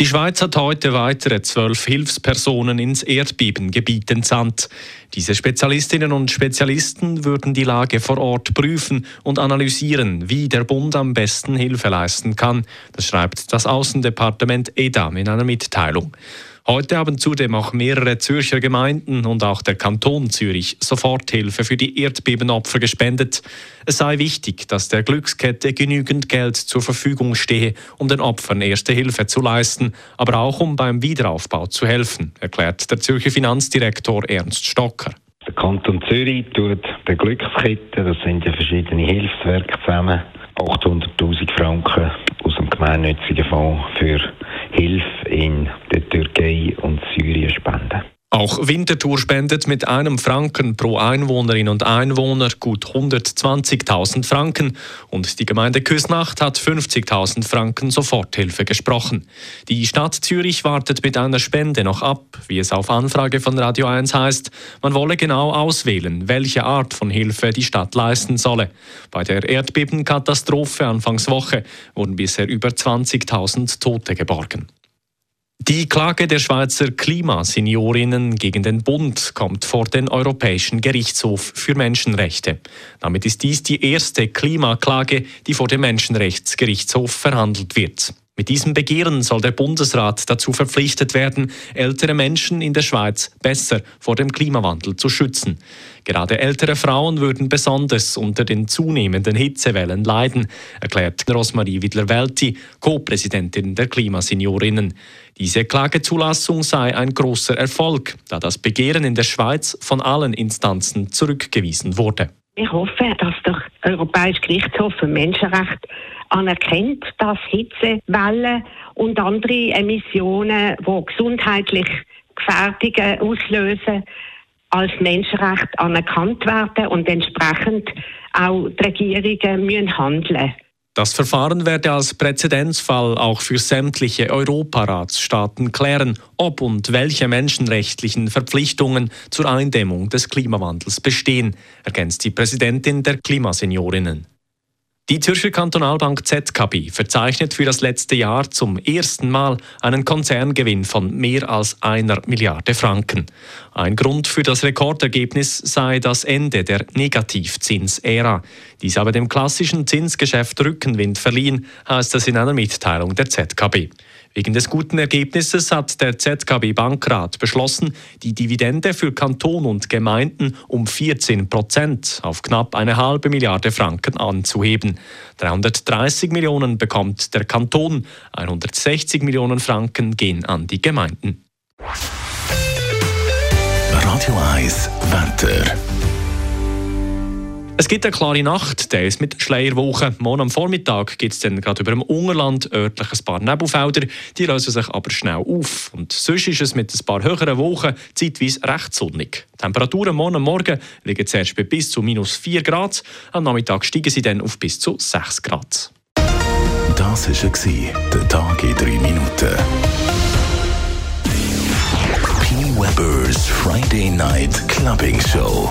Die Schweiz hat heute weitere zwölf Hilfspersonen ins Erdbebengebiet entsandt. Diese Spezialistinnen und Spezialisten würden die Lage vor Ort prüfen und analysieren, wie der Bund am besten Hilfe leisten kann. Das schreibt das Außendepartement EDAM in einer Mitteilung. Heute haben zudem auch mehrere Zürcher Gemeinden und auch der Kanton Zürich Soforthilfe für die Erdbebenopfer gespendet. Es sei wichtig, dass der Glückskette genügend Geld zur Verfügung stehe, um den Opfern erste Hilfe zu leisten, aber auch um beim Wiederaufbau zu helfen, erklärt der Zürcher Finanzdirektor Ernst Stocker. Der Kanton Zürich tut der Glückskette, das sind ja verschiedene Hilfswerke zusammen, 800.000 Franken aus dem gemeinnützigen Fonds für Hilfe in der Türkei und Syrien spenden. Auch Winterthur spendet mit einem Franken pro Einwohnerin und Einwohner gut 120.000 Franken und die Gemeinde Küsnacht hat 50.000 Franken Soforthilfe gesprochen. Die Stadt Zürich wartet mit einer Spende noch ab, wie es auf Anfrage von Radio 1 heißt. Man wolle genau auswählen, welche Art von Hilfe die Stadt leisten solle. Bei der Erdbebenkatastrophe Anfangswoche wurden bisher über 20.000 Tote geborgen. Die Klage der Schweizer Klimaseniorinnen gegen den Bund kommt vor den Europäischen Gerichtshof für Menschenrechte. Damit ist dies die erste Klimaklage, die vor dem Menschenrechtsgerichtshof verhandelt wird. Mit diesem Begehren soll der Bundesrat dazu verpflichtet werden, ältere Menschen in der Schweiz besser vor dem Klimawandel zu schützen. Gerade ältere Frauen würden besonders unter den zunehmenden Hitzewellen leiden, erklärt Rosmarie Widler-Welti, Co-Präsidentin der Klimaseniorinnen. Diese Klagezulassung sei ein großer Erfolg, da das Begehren in der Schweiz von allen Instanzen zurückgewiesen wurde. Ich hoffe, dass der Europäische Gerichtshof für Menschenrechte anerkennt, dass Hitzewellen und andere Emissionen, die gesundheitlich Gefährdungen auslösen, als Menschenrecht anerkannt werden und entsprechend auch die Regierungen müssen handeln das Verfahren werde als Präzedenzfall auch für sämtliche Europaratsstaaten klären, ob und welche menschenrechtlichen Verpflichtungen zur Eindämmung des Klimawandels bestehen, ergänzt die Präsidentin der Klimaseniorinnen. Die Zürcher Kantonalbank ZKB verzeichnet für das letzte Jahr zum ersten Mal einen Konzerngewinn von mehr als einer Milliarde Franken. Ein Grund für das Rekordergebnis sei das Ende der Negativzinsära. Dies habe dem klassischen Zinsgeschäft Rückenwind verliehen, heißt es in einer Mitteilung der ZKB. Wegen des guten Ergebnisses hat der ZKB Bankrat beschlossen, die Dividende für Kanton und Gemeinden um 14 Prozent auf knapp eine halbe Milliarde Franken anzuheben. 330 Millionen bekommt der Kanton, 160 Millionen Franken gehen an die Gemeinden. Radio 1 Wetter. Es gibt eine klare Nacht, ist mit Schleierwochen. Morgen am Vormittag gibt es dann gerade über dem Ungerland örtlich ein paar Nebelfelder. Die lösen sich aber schnell auf. Und sonst ist es mit ein paar höheren Wochen zeitweise recht sonnig. Die Temperaturen morgen Morgen liegen zuerst bei bis zu minus 4 Grad. Am Nachmittag steigen sie dann auf bis zu 6 Grad. Das war der Tag in 3 Minuten. P. Weber's Friday Night Clubbing Show.